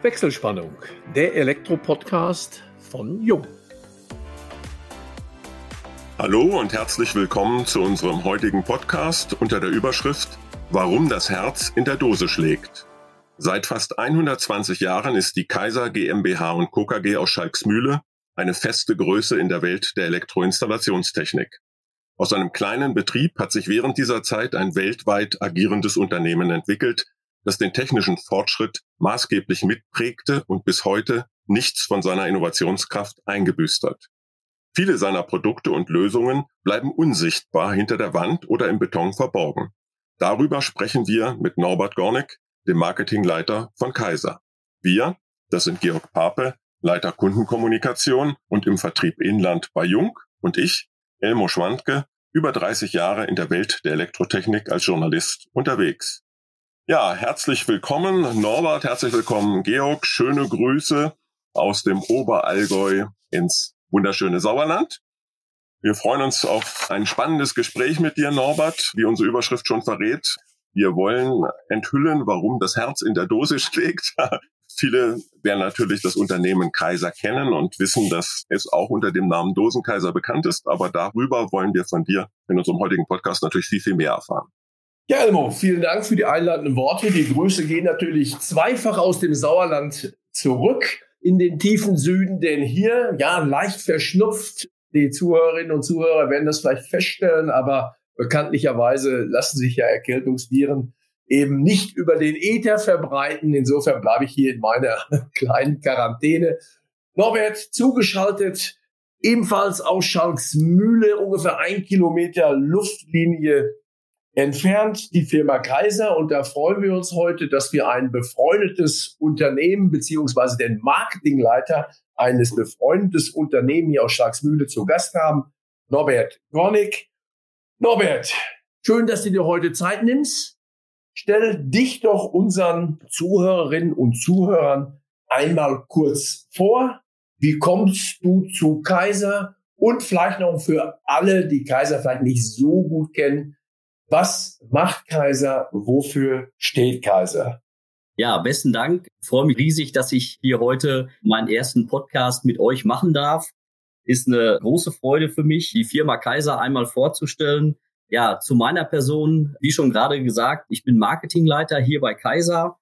Wechselspannung, der Elektro-Podcast von Jung. Hallo und herzlich willkommen zu unserem heutigen Podcast unter der Überschrift Warum das Herz in der Dose schlägt. Seit fast 120 Jahren ist die Kaiser GmbH und Co. KG aus Schalksmühle eine feste Größe in der Welt der Elektroinstallationstechnik. Aus einem kleinen Betrieb hat sich während dieser Zeit ein weltweit agierendes Unternehmen entwickelt, das den technischen Fortschritt maßgeblich mitprägte und bis heute nichts von seiner Innovationskraft eingebüßt hat. Viele seiner Produkte und Lösungen bleiben unsichtbar hinter der Wand oder im Beton verborgen. Darüber sprechen wir mit Norbert Gornick, dem Marketingleiter von Kaiser. Wir, das sind Georg Pape, Leiter Kundenkommunikation und im Vertrieb Inland bei Jung und ich, Elmo Schwandke, über 30 Jahre in der Welt der Elektrotechnik als Journalist unterwegs. Ja, herzlich willkommen Norbert, herzlich willkommen Georg, schöne Grüße aus dem Oberallgäu ins wunderschöne Sauerland. Wir freuen uns auf ein spannendes Gespräch mit dir, Norbert, wie unsere Überschrift schon verrät. Wir wollen enthüllen, warum das Herz in der Dose schlägt. Viele werden natürlich das Unternehmen Kaiser kennen und wissen, dass es auch unter dem Namen Dosenkaiser bekannt ist. Aber darüber wollen wir von dir in unserem heutigen Podcast natürlich viel, viel mehr erfahren. Ja, Elmo, vielen Dank für die einladenden Worte. Die Grüße gehen natürlich zweifach aus dem Sauerland zurück in den tiefen Süden, denn hier, ja, leicht verschnupft. Die Zuhörerinnen und Zuhörer werden das vielleicht feststellen, aber bekanntlicherweise lassen sich ja Erkältungsviren eben nicht über den Äther verbreiten. Insofern bleibe ich hier in meiner kleinen Quarantäne. Norbert zugeschaltet, ebenfalls aus Schalksmühle, ungefähr ein Kilometer Luftlinie entfernt die Firma Kaiser und da freuen wir uns heute, dass wir ein befreundetes Unternehmen beziehungsweise den Marketingleiter eines befreundetes Unternehmen hier aus Schlagsmühle zu Gast haben, Norbert Gornick. Norbert, schön, dass du dir heute Zeit nimmst. Stell dich doch unseren Zuhörerinnen und Zuhörern einmal kurz vor. Wie kommst du zu Kaiser? Und vielleicht noch für alle, die Kaiser vielleicht nicht so gut kennen, was macht Kaiser? Wofür steht Kaiser? Ja, besten Dank. Ich freue mich riesig, dass ich hier heute meinen ersten Podcast mit euch machen darf. Ist eine große Freude für mich, die Firma Kaiser einmal vorzustellen. Ja, zu meiner Person, wie schon gerade gesagt, ich bin Marketingleiter hier bei Kaiser.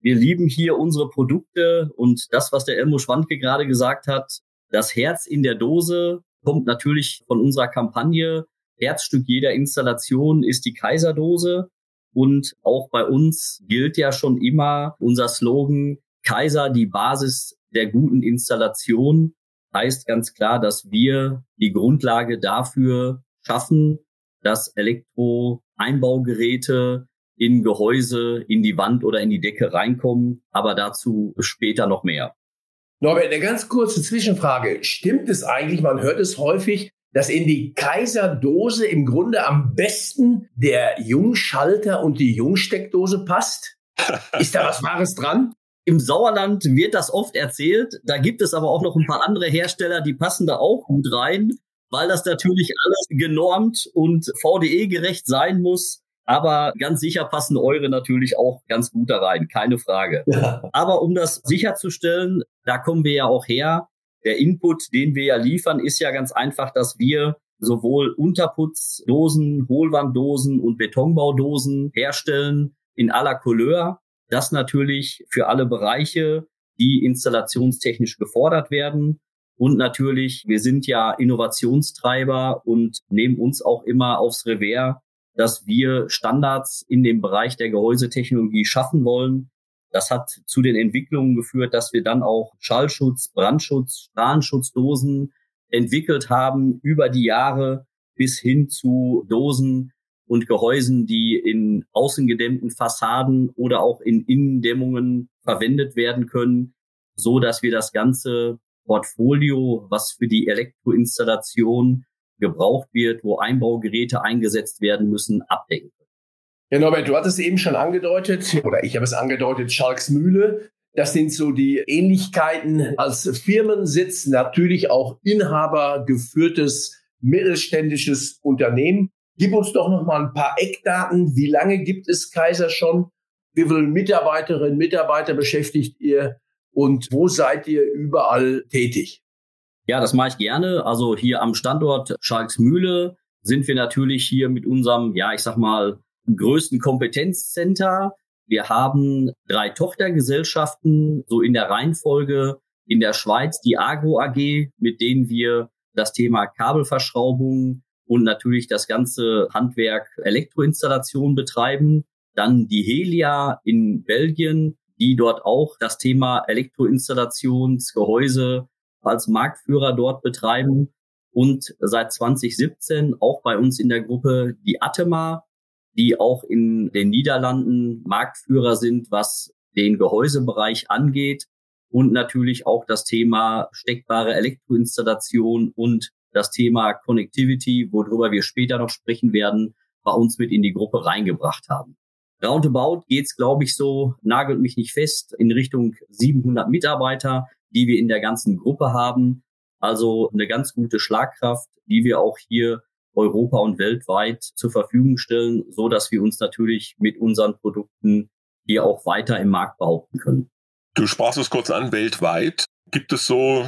Wir lieben hier unsere Produkte und das, was der Elmo Schwandke gerade gesagt hat, das Herz in der Dose kommt natürlich von unserer Kampagne Herzstück jeder Installation ist die Kaiserdose. Und auch bei uns gilt ja schon immer unser Slogan, Kaiser, die Basis der guten Installation, heißt ganz klar, dass wir die Grundlage dafür schaffen, dass Elektro-Einbaugeräte in Gehäuse, in die Wand oder in die Decke reinkommen, aber dazu später noch mehr. Norbert, eine ganz kurze Zwischenfrage. Stimmt es eigentlich, man hört es häufig, dass in die Kaiserdose im Grunde am besten der Jungschalter und die Jungsteckdose passt? Ist da was Wahres dran? Im Sauerland wird das oft erzählt. Da gibt es aber auch noch ein paar andere Hersteller, die passen da auch gut rein, weil das natürlich alles genormt und VDE-gerecht sein muss. Aber ganz sicher passen eure natürlich auch ganz gut da rein, keine Frage. Ja. Aber um das sicherzustellen, da kommen wir ja auch her, der Input, den wir ja liefern, ist ja ganz einfach, dass wir sowohl Unterputzdosen, Hohlwanddosen und Betonbaudosen herstellen in aller Couleur. Das natürlich für alle Bereiche, die installationstechnisch gefordert werden. Und natürlich, wir sind ja Innovationstreiber und nehmen uns auch immer aufs Revers, dass wir Standards in dem Bereich der Gehäusetechnologie schaffen wollen, das hat zu den Entwicklungen geführt, dass wir dann auch Schallschutz, Brandschutz, Strahlenschutzdosen entwickelt haben über die Jahre bis hin zu Dosen und Gehäusen, die in außengedämmten Fassaden oder auch in Innendämmungen verwendet werden können, so dass wir das ganze Portfolio, was für die Elektroinstallation gebraucht wird, wo Einbaugeräte eingesetzt werden müssen, abdecken. Ja, Norbert, du hattest eben schon angedeutet, oder ich habe es angedeutet, Schalksmühle. Das sind so die Ähnlichkeiten als Firmensitz, natürlich auch Inhaber geführtes mittelständisches Unternehmen. Gib uns doch noch mal ein paar Eckdaten. Wie lange gibt es Kaiser schon? Wie viele Mitarbeiterinnen, Mitarbeiter beschäftigt ihr? und wo seid ihr überall tätig? Ja, das mache ich gerne. Also hier am Standort Schalksmühle sind wir natürlich hier mit unserem, ja, ich sag mal, größten Kompetenzcenter. Wir haben drei Tochtergesellschaften, so in der Reihenfolge in der Schweiz, die Agro AG, mit denen wir das Thema Kabelverschraubung und natürlich das ganze Handwerk Elektroinstallation betreiben. Dann die Helia in Belgien, die dort auch das Thema Elektroinstallationsgehäuse als Marktführer dort betreiben und seit 2017 auch bei uns in der Gruppe die Atema, die auch in den Niederlanden Marktführer sind, was den Gehäusebereich angeht und natürlich auch das Thema steckbare Elektroinstallation und das Thema Connectivity, worüber wir später noch sprechen werden, bei uns mit in die Gruppe reingebracht haben. Roundabout geht's, glaube ich, so, nagelt mich nicht fest, in Richtung 700 Mitarbeiter, die wir in der ganzen Gruppe haben. Also eine ganz gute Schlagkraft, die wir auch hier Europa und weltweit zur Verfügung stellen, so dass wir uns natürlich mit unseren Produkten hier auch weiter im Markt behaupten können. Du sprachst es kurz an, weltweit. Gibt es so,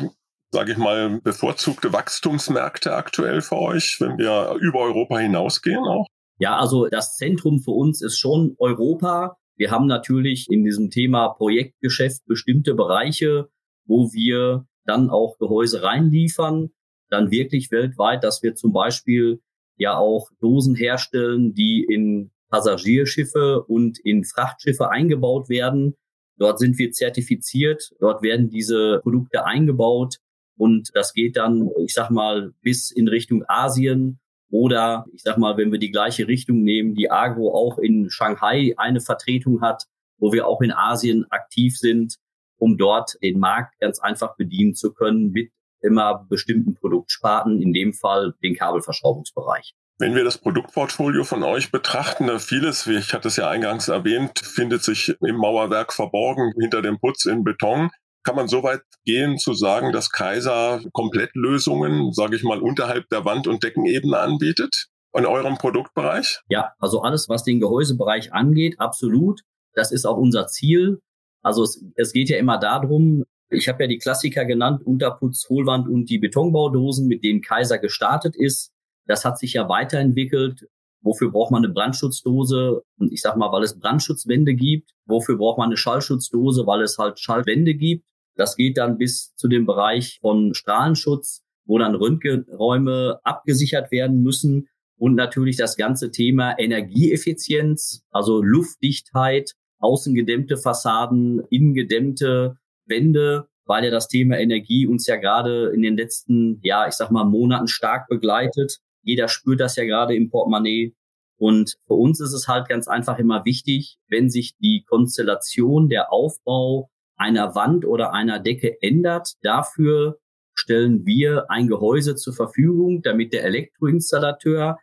sage ich mal, bevorzugte Wachstumsmärkte aktuell für euch, wenn wir über Europa hinausgehen auch? Ja, also das Zentrum für uns ist schon Europa. Wir haben natürlich in diesem Thema Projektgeschäft bestimmte Bereiche, wo wir dann auch Gehäuse reinliefern, dann wirklich weltweit, dass wir zum Beispiel ja auch Dosen herstellen, die in Passagierschiffe und in Frachtschiffe eingebaut werden. Dort sind wir zertifiziert, dort werden diese Produkte eingebaut und das geht dann, ich sag mal, bis in Richtung Asien oder ich sag mal, wenn wir die gleiche Richtung nehmen, die Agro auch in Shanghai eine Vertretung hat, wo wir auch in Asien aktiv sind um dort den Markt ganz einfach bedienen zu können mit immer bestimmten Produktsparten, in dem Fall den Kabelverschraubungsbereich. Wenn wir das Produktportfolio von euch betrachten, vieles, wie ich hatte es ja eingangs erwähnt, findet sich im Mauerwerk verborgen, hinter dem Putz in Beton. Kann man so weit gehen zu sagen, dass Kaiser Komplettlösungen, sage ich mal, unterhalb der Wand- und Deckenebene anbietet in eurem Produktbereich? Ja, also alles, was den Gehäusebereich angeht, absolut. Das ist auch unser Ziel. Also es, es geht ja immer darum, ich habe ja die Klassiker genannt, Unterputz, Hohlwand und die Betonbaudosen, mit denen Kaiser gestartet ist. Das hat sich ja weiterentwickelt. Wofür braucht man eine Brandschutzdose? Ich sag mal, weil es Brandschutzwände gibt. Wofür braucht man eine Schallschutzdose? Weil es halt Schallwände gibt. Das geht dann bis zu dem Bereich von Strahlenschutz, wo dann Röntgenräume abgesichert werden müssen. Und natürlich das ganze Thema Energieeffizienz, also Luftdichtheit, außengedämmte Fassaden, innengedämmte Wände, weil ja das Thema Energie uns ja gerade in den letzten, ja, ich sag mal, Monaten stark begleitet. Jeder spürt das ja gerade im Portemonnaie. Und für uns ist es halt ganz einfach immer wichtig, wenn sich die Konstellation, der Aufbau einer Wand oder einer Decke ändert, dafür stellen wir ein Gehäuse zur Verfügung, damit der Elektroinstallateur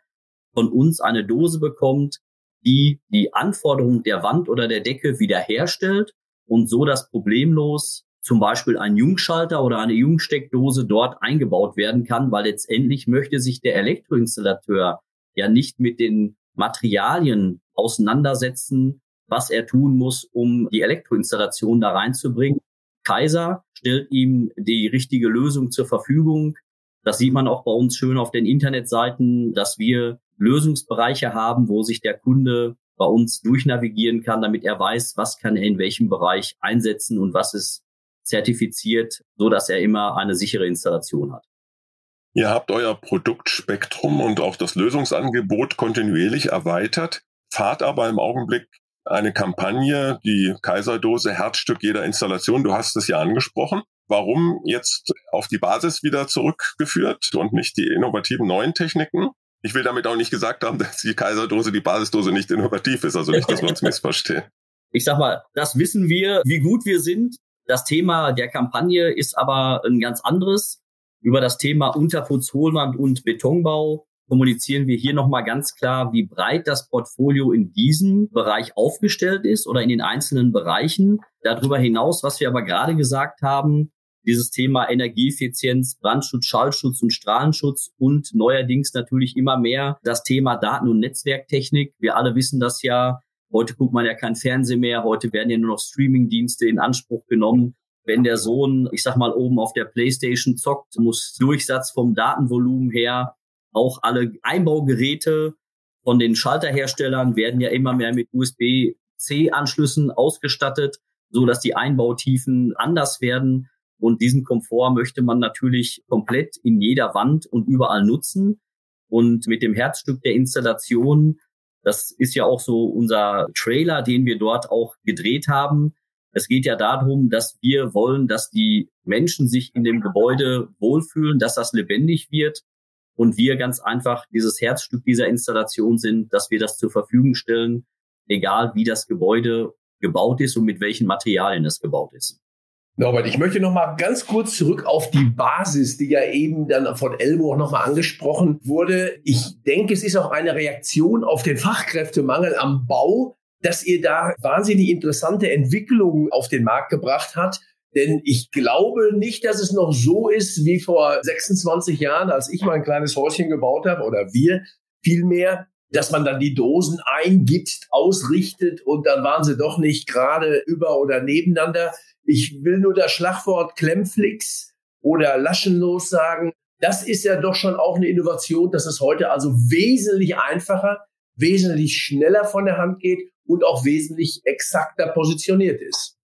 von uns eine Dose bekommt, die die Anforderungen der Wand oder der Decke wiederherstellt und so das problemlos zum Beispiel ein Jungschalter oder eine Jungsteckdose dort eingebaut werden kann, weil letztendlich möchte sich der Elektroinstallateur ja nicht mit den Materialien auseinandersetzen, was er tun muss, um die Elektroinstallation da reinzubringen. Kaiser stellt ihm die richtige Lösung zur Verfügung. Das sieht man auch bei uns schön auf den Internetseiten, dass wir Lösungsbereiche haben, wo sich der Kunde bei uns durchnavigieren kann, damit er weiß, was kann er in welchem Bereich einsetzen und was ist zertifiziert, so dass er immer eine sichere Installation hat. Ihr habt euer Produktspektrum und auch das Lösungsangebot kontinuierlich erweitert, fahrt aber im Augenblick eine Kampagne, die Kaiserdose, Herzstück jeder Installation. Du hast es ja angesprochen. Warum jetzt auf die Basis wieder zurückgeführt und nicht die innovativen neuen Techniken? Ich will damit auch nicht gesagt haben, dass die Kaiserdose, die Basisdose nicht innovativ ist. Also nicht, dass wir uns missverstehen. Ich sag mal, das wissen wir, wie gut wir sind. Das Thema der Kampagne ist aber ein ganz anderes. Über das Thema Unterputz, Hohlwand und Betonbau kommunizieren wir hier nochmal ganz klar, wie breit das Portfolio in diesem Bereich aufgestellt ist oder in den einzelnen Bereichen. Darüber hinaus, was wir aber gerade gesagt haben, dieses Thema Energieeffizienz, Brandschutz, Schallschutz und Strahlenschutz und neuerdings natürlich immer mehr das Thema Daten- und Netzwerktechnik. Wir alle wissen das ja. Heute guckt man ja kein Fernsehen mehr. Heute werden ja nur noch Streamingdienste in Anspruch genommen. wenn der Sohn, ich sag mal, oben auf der Playstation zockt, muss Durchsatz vom Datenvolumen her auch alle Einbaugeräte von den Schalterherstellern werden ja immer mehr mit USB-C-Anschlüssen ausgestattet, so dass die Einbautiefen anders werden. Und diesen Komfort möchte man natürlich komplett in jeder Wand und überall nutzen. Und mit dem Herzstück der Installation, das ist ja auch so unser Trailer, den wir dort auch gedreht haben, es geht ja darum, dass wir wollen, dass die Menschen sich in dem Gebäude wohlfühlen, dass das lebendig wird und wir ganz einfach dieses Herzstück dieser Installation sind, dass wir das zur Verfügung stellen, egal wie das Gebäude gebaut ist und mit welchen Materialien es gebaut ist. Norbert, ich möchte noch mal ganz kurz zurück auf die Basis, die ja eben dann von Elmo auch noch mal angesprochen wurde. Ich denke, es ist auch eine Reaktion auf den Fachkräftemangel am Bau, dass ihr da wahnsinnig interessante Entwicklungen auf den Markt gebracht habt. Denn ich glaube nicht, dass es noch so ist wie vor 26 Jahren, als ich mal ein kleines Häuschen gebaut habe oder wir vielmehr, dass man dann die Dosen eingibt, ausrichtet und dann waren sie doch nicht gerade über oder nebeneinander. Ich will nur das Schlagwort Klemmflix oder Laschenlos sagen. Das ist ja doch schon auch eine Innovation, dass es heute also wesentlich einfacher, wesentlich schneller von der Hand geht und auch wesentlich exakter positioniert ist.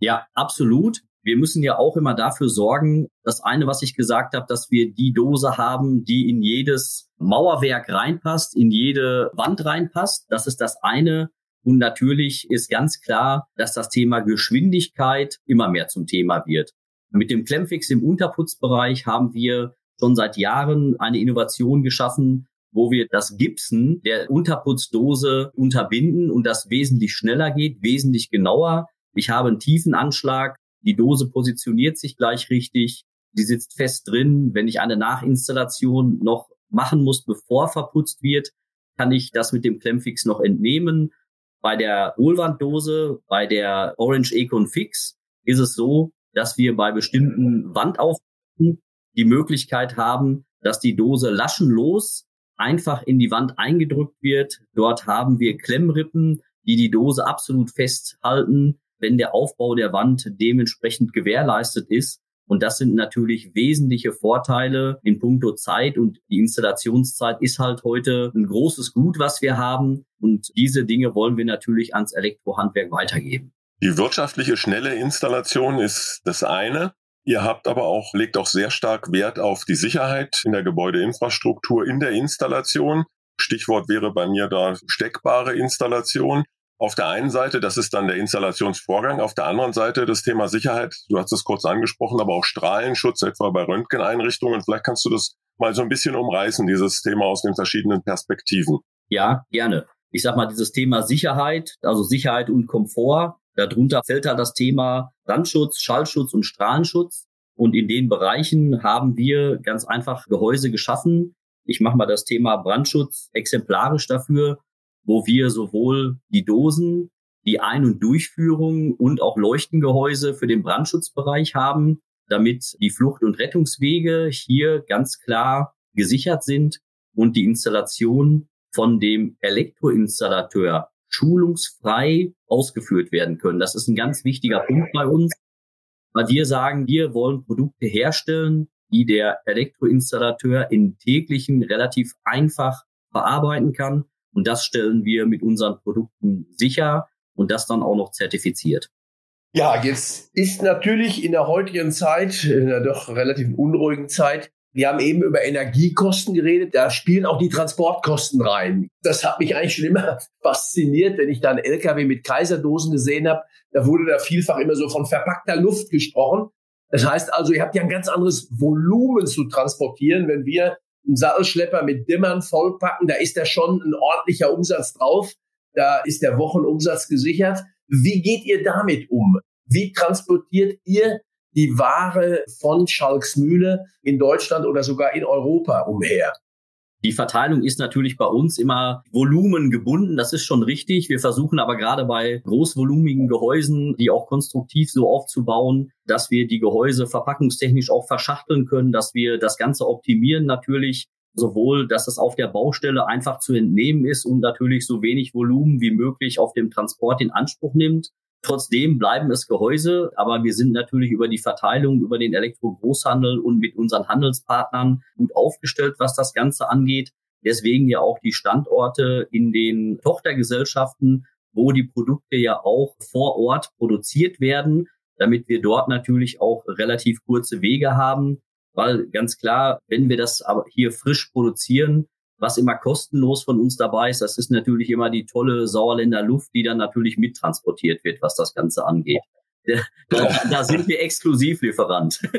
Ja, absolut. Wir müssen ja auch immer dafür sorgen, das eine, was ich gesagt habe, dass wir die Dose haben, die in jedes Mauerwerk reinpasst, in jede Wand reinpasst. Das ist das eine. Und natürlich ist ganz klar, dass das Thema Geschwindigkeit immer mehr zum Thema wird. Mit dem Klemmfix im Unterputzbereich haben wir schon seit Jahren eine Innovation geschaffen, wo wir das Gipsen der Unterputzdose unterbinden und das wesentlich schneller geht, wesentlich genauer. Ich habe einen tiefen Anschlag, die Dose positioniert sich gleich richtig, die sitzt fest drin. Wenn ich eine Nachinstallation noch machen muss, bevor verputzt wird, kann ich das mit dem Klemmfix noch entnehmen. Bei der Hohlwanddose, bei der Orange Econ Fix ist es so, dass wir bei bestimmten Wandaufbauten die Möglichkeit haben, dass die Dose laschenlos einfach in die Wand eingedrückt wird. Dort haben wir Klemmrippen, die die Dose absolut festhalten, wenn der Aufbau der Wand dementsprechend gewährleistet ist. Und das sind natürlich wesentliche Vorteile in puncto Zeit und die Installationszeit ist halt heute ein großes Gut, was wir haben. Und diese Dinge wollen wir natürlich ans Elektrohandwerk weitergeben. Die wirtschaftliche schnelle Installation ist das eine. Ihr habt aber auch, legt auch sehr stark Wert auf die Sicherheit in der Gebäudeinfrastruktur, in der Installation. Stichwort wäre bei mir da steckbare Installation. Auf der einen Seite, das ist dann der Installationsvorgang. Auf der anderen Seite das Thema Sicherheit. Du hast es kurz angesprochen, aber auch Strahlenschutz, etwa bei Röntgeneinrichtungen. Vielleicht kannst du das mal so ein bisschen umreißen, dieses Thema aus den verschiedenen Perspektiven. Ja, gerne. Ich sag mal, dieses Thema Sicherheit, also Sicherheit und Komfort, Darunter fällt da das Thema Brandschutz, Schallschutz und Strahlenschutz. Und in den Bereichen haben wir ganz einfach Gehäuse geschaffen. Ich mache mal das Thema Brandschutz exemplarisch dafür, wo wir sowohl die Dosen, die Ein- und Durchführung und auch Leuchtengehäuse für den Brandschutzbereich haben, damit die Flucht- und Rettungswege hier ganz klar gesichert sind und die Installation von dem Elektroinstallateur schulungsfrei ausgeführt werden können. Das ist ein ganz wichtiger Punkt bei uns, weil wir sagen, wir wollen Produkte herstellen, die der Elektroinstallateur in täglichen relativ einfach verarbeiten kann. Und das stellen wir mit unseren Produkten sicher und das dann auch noch zertifiziert. Ja, jetzt ist natürlich in der heutigen Zeit, in der doch relativ unruhigen Zeit, wir haben eben über Energiekosten geredet. Da spielen auch die Transportkosten rein. Das hat mich eigentlich schon immer fasziniert, wenn ich da einen LKW mit Kaiserdosen gesehen habe. Da wurde da vielfach immer so von verpackter Luft gesprochen. Das heißt also, ihr habt ja ein ganz anderes Volumen zu transportieren. Wenn wir einen Sattelschlepper mit Dimmern vollpacken, da ist da schon ein ordentlicher Umsatz drauf. Da ist der Wochenumsatz gesichert. Wie geht ihr damit um? Wie transportiert ihr die Ware von Schalksmühle in Deutschland oder sogar in Europa umher. Die Verteilung ist natürlich bei uns immer volumengebunden, das ist schon richtig. Wir versuchen aber gerade bei großvolumigen Gehäusen, die auch konstruktiv so aufzubauen, dass wir die Gehäuse verpackungstechnisch auch verschachteln können, dass wir das Ganze optimieren natürlich, sowohl, dass es auf der Baustelle einfach zu entnehmen ist und natürlich so wenig Volumen wie möglich auf dem Transport in Anspruch nimmt. Trotzdem bleiben es Gehäuse, aber wir sind natürlich über die Verteilung, über den Elektro-Großhandel und mit unseren Handelspartnern gut aufgestellt, was das Ganze angeht. Deswegen ja auch die Standorte in den Tochtergesellschaften, wo die Produkte ja auch vor Ort produziert werden, damit wir dort natürlich auch relativ kurze Wege haben. Weil ganz klar, wenn wir das aber hier frisch produzieren, was immer kostenlos von uns dabei ist, das ist natürlich immer die tolle Sauerländer Luft, die dann natürlich mittransportiert wird, was das Ganze angeht. Da, da sind wir Exklusivlieferant.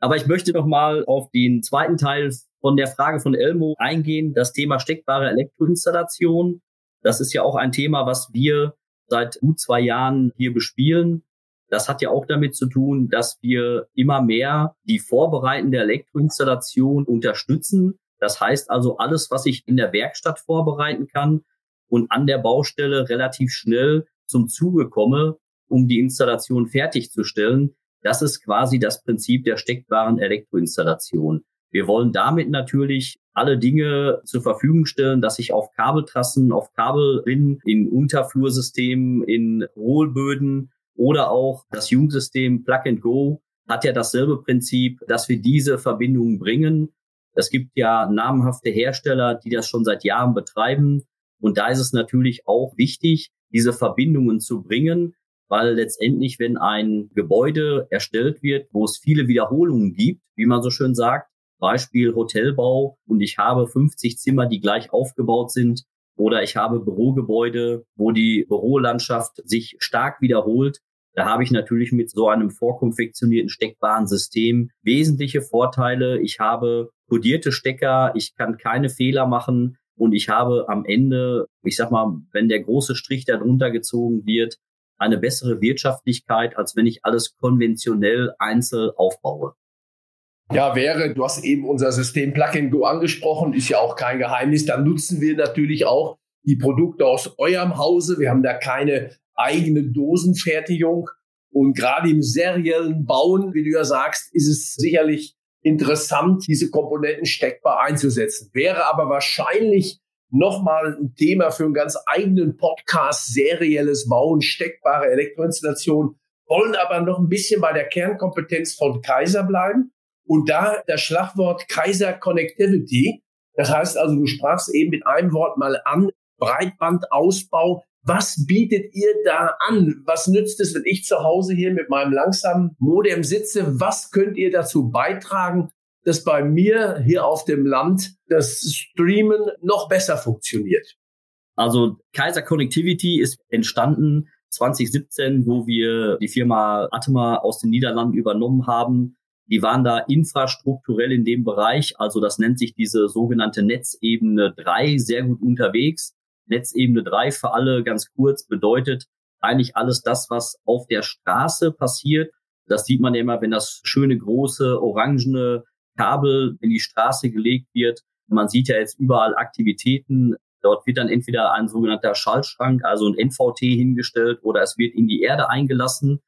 Aber ich möchte noch mal auf den zweiten Teil von der Frage von Elmo eingehen, das Thema steckbare Elektroinstallation. Das ist ja auch ein Thema, was wir seit gut zwei Jahren hier bespielen. Das hat ja auch damit zu tun, dass wir immer mehr die vorbereitende Elektroinstallation unterstützen. Das heißt also alles, was ich in der Werkstatt vorbereiten kann und an der Baustelle relativ schnell zum Zuge komme, um die Installation fertigzustellen. Das ist quasi das Prinzip der steckbaren Elektroinstallation. Wir wollen damit natürlich alle Dinge zur Verfügung stellen, dass ich auf Kabeltrassen, auf Kabelrinnen, in Unterflursystemen, in Hohlböden oder auch das Jugendsystem Plug and Go hat ja dasselbe Prinzip, dass wir diese Verbindungen bringen. Es gibt ja namhafte Hersteller, die das schon seit Jahren betreiben. Und da ist es natürlich auch wichtig, diese Verbindungen zu bringen, weil letztendlich, wenn ein Gebäude erstellt wird, wo es viele Wiederholungen gibt, wie man so schön sagt, Beispiel Hotelbau, und ich habe 50 Zimmer, die gleich aufgebaut sind, oder ich habe Bürogebäude, wo die Bürolandschaft sich stark wiederholt, da habe ich natürlich mit so einem vorkonfektionierten steckbaren System wesentliche Vorteile. Ich habe kodierte Stecker, ich kann keine Fehler machen und ich habe am Ende, ich sag mal, wenn der große Strich darunter gezogen wird, eine bessere Wirtschaftlichkeit, als wenn ich alles konventionell einzeln aufbaue. Ja, wäre, du hast eben unser System Plug and Go angesprochen, ist ja auch kein Geheimnis. Dann nutzen wir natürlich auch die Produkte aus eurem Hause. Wir haben da keine eigene Dosenfertigung. Und gerade im seriellen Bauen, wie du ja sagst, ist es sicherlich interessant, diese Komponenten steckbar einzusetzen. Wäre aber wahrscheinlich nochmal ein Thema für einen ganz eigenen Podcast, serielles Bauen, steckbare Elektroinstallation, wollen aber noch ein bisschen bei der Kernkompetenz von Kaiser bleiben. Und da das Schlagwort Kaiser Connectivity, das heißt also, du sprachst eben mit einem Wort mal an, Breitbandausbau, was bietet ihr da an? Was nützt es, wenn ich zu Hause hier mit meinem langsamen Modem sitze? Was könnt ihr dazu beitragen, dass bei mir hier auf dem Land das Streamen noch besser funktioniert? Also Kaiser Connectivity ist entstanden 2017, wo wir die Firma Atema aus den Niederlanden übernommen haben. Die waren da infrastrukturell in dem Bereich, also das nennt sich diese sogenannte Netzebene 3, sehr gut unterwegs. Netzebene 3 für alle ganz kurz bedeutet eigentlich alles das, was auf der Straße passiert. Das sieht man ja immer, wenn das schöne große orangene Kabel in die Straße gelegt wird. Man sieht ja jetzt überall Aktivitäten. Dort wird dann entweder ein sogenannter Schaltschrank, also ein NVT hingestellt oder es wird in die Erde eingelassen.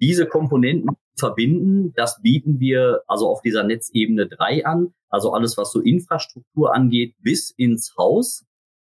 Diese Komponenten verbinden, das bieten wir also auf dieser Netzebene 3 an. Also alles, was so Infrastruktur angeht, bis ins Haus.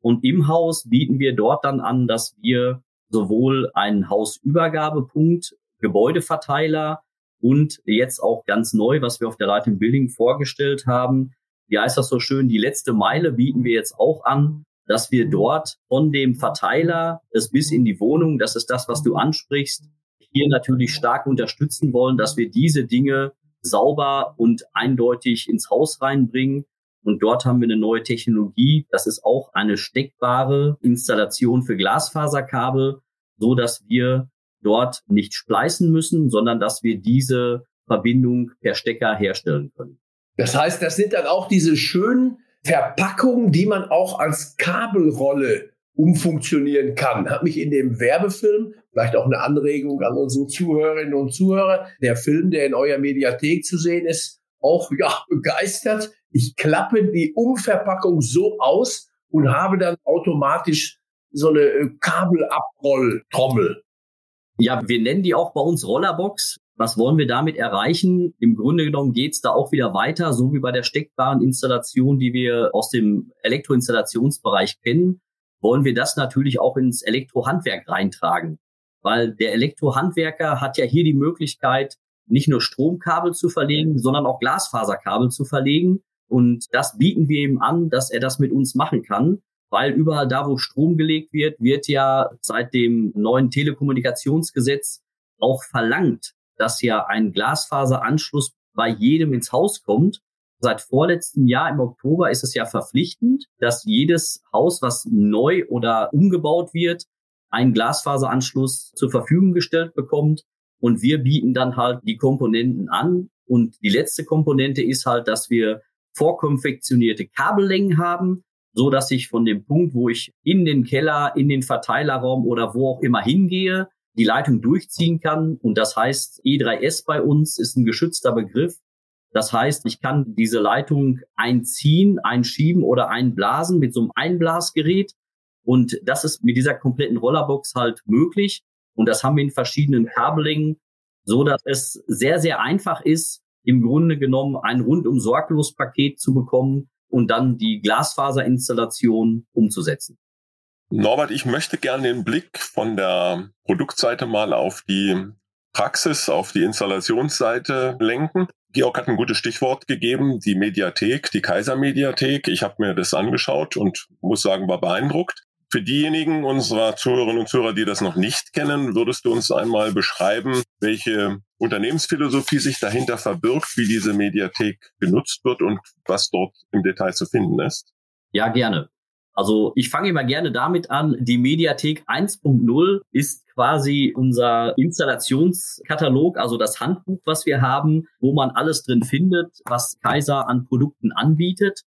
Und im Haus bieten wir dort dann an, dass wir sowohl einen Hausübergabepunkt, Gebäudeverteiler und jetzt auch ganz neu, was wir auf der Leitung Building vorgestellt haben, wie heißt das so schön, die letzte Meile bieten wir jetzt auch an, dass wir dort von dem Verteiler es bis in die Wohnung, das ist das, was du ansprichst, hier natürlich stark unterstützen wollen, dass wir diese Dinge sauber und eindeutig ins Haus reinbringen und dort haben wir eine neue Technologie. Das ist auch eine steckbare Installation für Glasfaserkabel, so dass wir dort nicht spleißen müssen, sondern dass wir diese Verbindung per Stecker herstellen können. Das heißt, das sind dann auch diese schönen Verpackungen, die man auch als Kabelrolle umfunktionieren kann. Hat mich in dem Werbefilm, vielleicht auch eine Anregung an unsere Zuhörerinnen und Zuhörer, der Film, der in eurer Mediathek zu sehen ist, auch ja, begeistert ich klappe die Umverpackung so aus und habe dann automatisch so eine äh, Kabelabrolltrommel. Ja, wir nennen die auch bei uns Rollerbox. Was wollen wir damit erreichen? Im Grunde genommen geht's da auch wieder weiter, so wie bei der steckbaren Installation, die wir aus dem Elektroinstallationsbereich kennen. Wollen wir das natürlich auch ins Elektrohandwerk reintragen. Weil der Elektrohandwerker hat ja hier die Möglichkeit, nicht nur Stromkabel zu verlegen, sondern auch Glasfaserkabel zu verlegen. Und das bieten wir ihm an, dass er das mit uns machen kann, weil überall da, wo Strom gelegt wird, wird ja seit dem neuen Telekommunikationsgesetz auch verlangt, dass ja ein Glasfaseranschluss bei jedem ins Haus kommt. Seit vorletztem Jahr im Oktober ist es ja verpflichtend, dass jedes Haus, was neu oder umgebaut wird, einen Glasfaseranschluss zur Verfügung gestellt bekommt. Und wir bieten dann halt die Komponenten an. Und die letzte Komponente ist halt, dass wir vorkonfektionierte Kabellängen haben, so dass ich von dem Punkt, wo ich in den Keller, in den Verteilerraum oder wo auch immer hingehe, die Leitung durchziehen kann. Und das heißt, E3S bei uns ist ein geschützter Begriff. Das heißt, ich kann diese Leitung einziehen, einschieben oder einblasen mit so einem Einblasgerät. Und das ist mit dieser kompletten Rollerbox halt möglich. Und das haben wir in verschiedenen Kabellängen, so dass es sehr, sehr einfach ist, im Grunde genommen ein rundum sorglos Paket zu bekommen und dann die Glasfaserinstallation umzusetzen. Norbert, ich möchte gerne den Blick von der Produktseite mal auf die Praxis, auf die Installationsseite lenken. Georg hat ein gutes Stichwort gegeben, die Mediathek, die Kaiser-Mediathek. Ich habe mir das angeschaut und muss sagen, war beeindruckt. Für diejenigen unserer Zuhörerinnen und Zuhörer, die das noch nicht kennen, würdest du uns einmal beschreiben, welche Unternehmensphilosophie sich dahinter verbirgt, wie diese Mediathek genutzt wird und was dort im Detail zu finden ist? Ja, gerne. Also ich fange immer gerne damit an, die Mediathek 1.0 ist quasi unser Installationskatalog, also das Handbuch, was wir haben, wo man alles drin findet, was Kaiser an Produkten anbietet.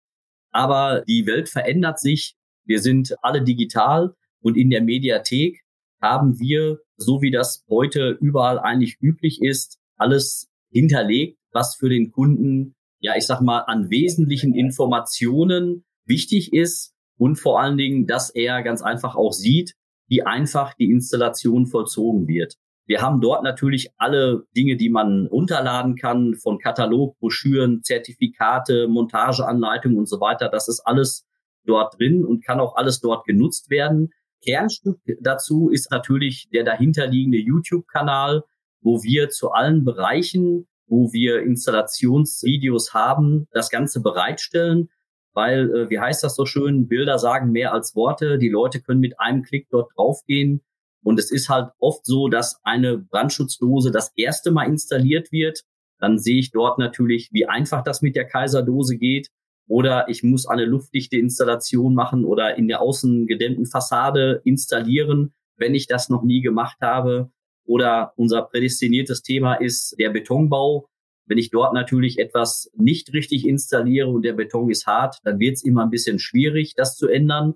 Aber die Welt verändert sich. Wir sind alle digital und in der Mediathek haben wir, so wie das heute überall eigentlich üblich ist, alles hinterlegt, was für den Kunden, ja, ich sag mal, an wesentlichen Informationen wichtig ist und vor allen Dingen, dass er ganz einfach auch sieht, wie einfach die Installation vollzogen wird. Wir haben dort natürlich alle Dinge, die man runterladen kann, von Katalog, Broschüren, Zertifikate, Montageanleitungen und so weiter. Das ist alles dort drin und kann auch alles dort genutzt werden. Kernstück dazu ist natürlich der dahinterliegende YouTube-Kanal, wo wir zu allen Bereichen, wo wir Installationsvideos haben, das Ganze bereitstellen weil, äh, wie heißt das so schön, Bilder sagen mehr als Worte. Die Leute können mit einem Klick dort draufgehen. Und es ist halt oft so, dass eine Brandschutzdose das erste Mal installiert wird. Dann sehe ich dort natürlich, wie einfach das mit der Kaiserdose geht. Oder ich muss eine luftdichte Installation machen oder in der außengedämmten Fassade installieren, wenn ich das noch nie gemacht habe. Oder unser prädestiniertes Thema ist der Betonbau. Wenn ich dort natürlich etwas nicht richtig installiere und der Beton ist hart, dann wird es immer ein bisschen schwierig, das zu ändern.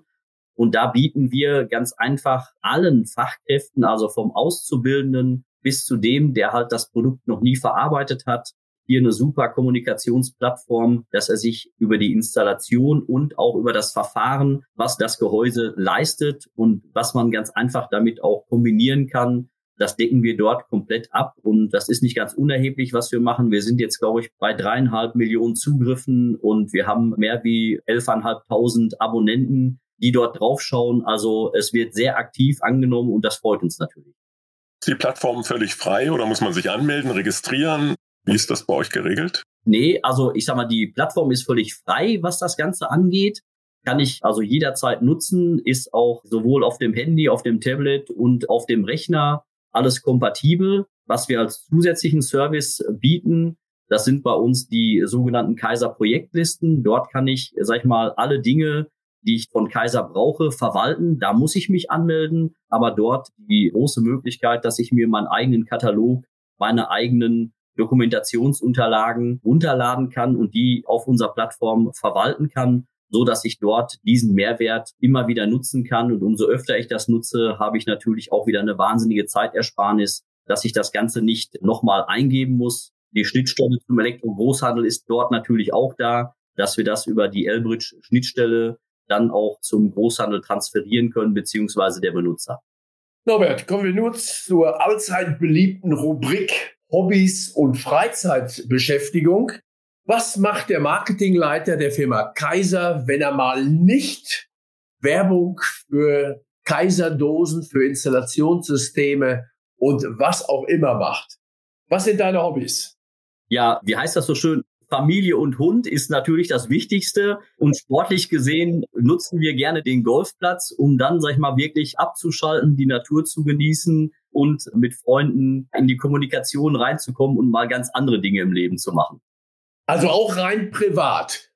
Und da bieten wir ganz einfach allen Fachkräften, also vom Auszubildenden bis zu dem, der halt das Produkt noch nie verarbeitet hat, hier eine super Kommunikationsplattform, dass er sich über die Installation und auch über das Verfahren, was das Gehäuse leistet und was man ganz einfach damit auch kombinieren kann, das decken wir dort komplett ab und das ist nicht ganz unerheblich, was wir machen. Wir sind jetzt, glaube ich, bei dreieinhalb Millionen Zugriffen und wir haben mehr wie elfeinhalbtausend Abonnenten, die dort draufschauen. Also es wird sehr aktiv angenommen und das freut uns natürlich. Ist die Plattform völlig frei oder muss man sich anmelden, registrieren? Wie ist das bei euch geregelt? Nee, also ich sag mal, die Plattform ist völlig frei, was das Ganze angeht kann ich also jederzeit nutzen, ist auch sowohl auf dem Handy, auf dem Tablet und auf dem Rechner alles kompatibel. Was wir als zusätzlichen Service bieten, das sind bei uns die sogenannten Kaiser Projektlisten. Dort kann ich, sag ich mal, alle Dinge, die ich von Kaiser brauche, verwalten. Da muss ich mich anmelden, aber dort die große Möglichkeit, dass ich mir meinen eigenen Katalog, meine eigenen Dokumentationsunterlagen runterladen kann und die auf unserer Plattform verwalten kann so dass ich dort diesen Mehrwert immer wieder nutzen kann. Und umso öfter ich das nutze, habe ich natürlich auch wieder eine wahnsinnige Zeitersparnis, dass ich das Ganze nicht nochmal eingeben muss. Die Schnittstelle zum Elektro-Großhandel ist dort natürlich auch da, dass wir das über die Elbridge-Schnittstelle dann auch zum Großhandel transferieren können, beziehungsweise der Benutzer. Norbert, kommen wir nun zur allzeit beliebten Rubrik Hobbys und Freizeitbeschäftigung. Was macht der Marketingleiter der Firma Kaiser, wenn er mal nicht Werbung für Kaiserdosen, für Installationssysteme und was auch immer macht. Was sind deine Hobbys? Ja, wie heißt das so schön? Familie und Hund ist natürlich das Wichtigste. Und sportlich gesehen nutzen wir gerne den Golfplatz, um dann, sag ich mal, wirklich abzuschalten, die Natur zu genießen und mit Freunden in die Kommunikation reinzukommen und mal ganz andere Dinge im Leben zu machen. Also auch rein privat.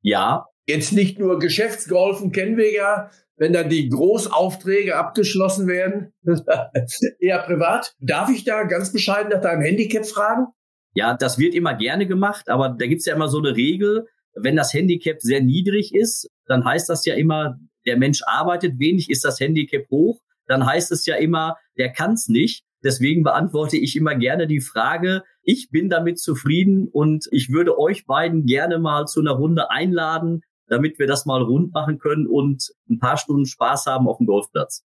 Ja. Jetzt nicht nur Geschäftsgolfen kennen wir ja, wenn dann die Großaufträge abgeschlossen werden, eher privat. Darf ich da ganz bescheiden nach deinem Handicap fragen? Ja, das wird immer gerne gemacht, aber da gibt's ja immer so eine Regel, wenn das Handicap sehr niedrig ist, dann heißt das ja immer, der Mensch arbeitet wenig, ist das Handicap hoch, dann heißt es ja immer, der kann's nicht. Deswegen beantworte ich immer gerne die Frage, ich bin damit zufrieden und ich würde euch beiden gerne mal zu einer Runde einladen, damit wir das mal rund machen können und ein paar Stunden Spaß haben auf dem Golfplatz.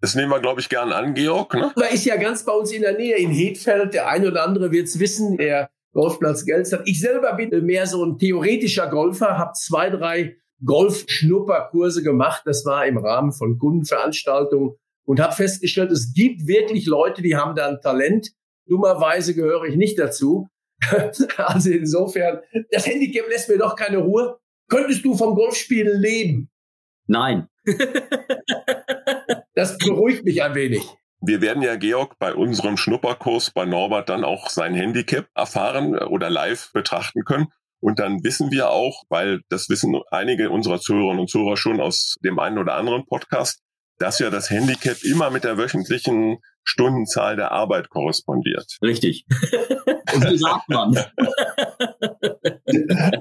Das nehmen wir, glaube ich, gern an, Georg. Ne? Da ist ja ganz bei uns in der Nähe, in Hedfeld. Der eine oder andere wird's wissen, der Golfplatz Gelstadt. Ich selber bin mehr so ein theoretischer Golfer, habe zwei, drei Golf-Schnupperkurse gemacht. Das war im Rahmen von Kundenveranstaltungen und habe festgestellt, es gibt wirklich Leute, die haben da ein Talent. Dummerweise gehöre ich nicht dazu. also insofern, das Handicap lässt mir doch keine Ruhe. Könntest du vom Golfspielen leben? Nein. das beruhigt mich ein wenig. Wir werden ja, Georg, bei unserem Schnupperkurs bei Norbert dann auch sein Handicap erfahren oder live betrachten können. Und dann wissen wir auch, weil das wissen einige unserer Zuhörerinnen und Zuhörer schon aus dem einen oder anderen Podcast, dass ja das Handicap immer mit der wöchentlichen Stundenzahl der Arbeit korrespondiert. Richtig. Und so sagt man.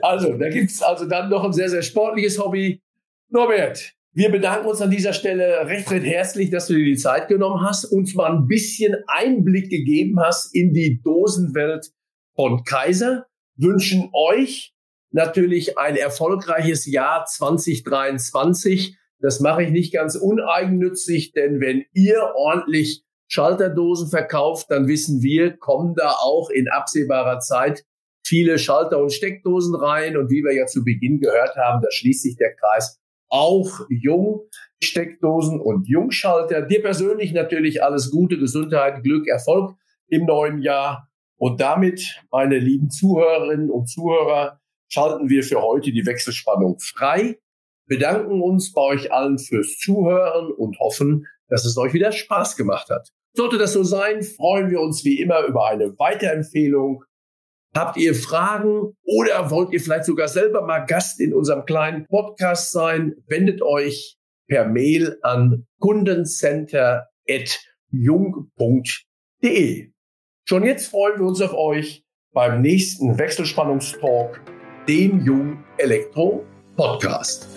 Also, da gibt's also dann noch ein sehr, sehr sportliches Hobby. Norbert, wir bedanken uns an dieser Stelle recht, recht herzlich, dass du dir die Zeit genommen hast, uns mal ein bisschen Einblick gegeben hast in die Dosenwelt von Kaiser, wünschen euch natürlich ein erfolgreiches Jahr 2023. Das mache ich nicht ganz uneigennützig, denn wenn ihr ordentlich Schalterdosen verkauft, dann wissen wir, kommen da auch in absehbarer Zeit viele Schalter und Steckdosen rein. Und wie wir ja zu Beginn gehört haben, da schließt sich der Kreis auch Jungsteckdosen und Jungschalter. Dir persönlich natürlich alles Gute, Gesundheit, Glück, Erfolg im neuen Jahr. Und damit, meine lieben Zuhörerinnen und Zuhörer, schalten wir für heute die Wechselspannung frei, bedanken uns bei euch allen fürs Zuhören und hoffen, dass es euch wieder Spaß gemacht hat. Sollte das so sein, freuen wir uns wie immer über eine Weiterempfehlung Habt ihr Fragen oder wollt ihr vielleicht sogar selber mal Gast in unserem kleinen Podcast sein? Wendet euch per Mail an kundencenter.jung.de. Schon jetzt freuen wir uns auf euch beim nächsten Wechselspannungstalk, dem Jung Elektro Podcast.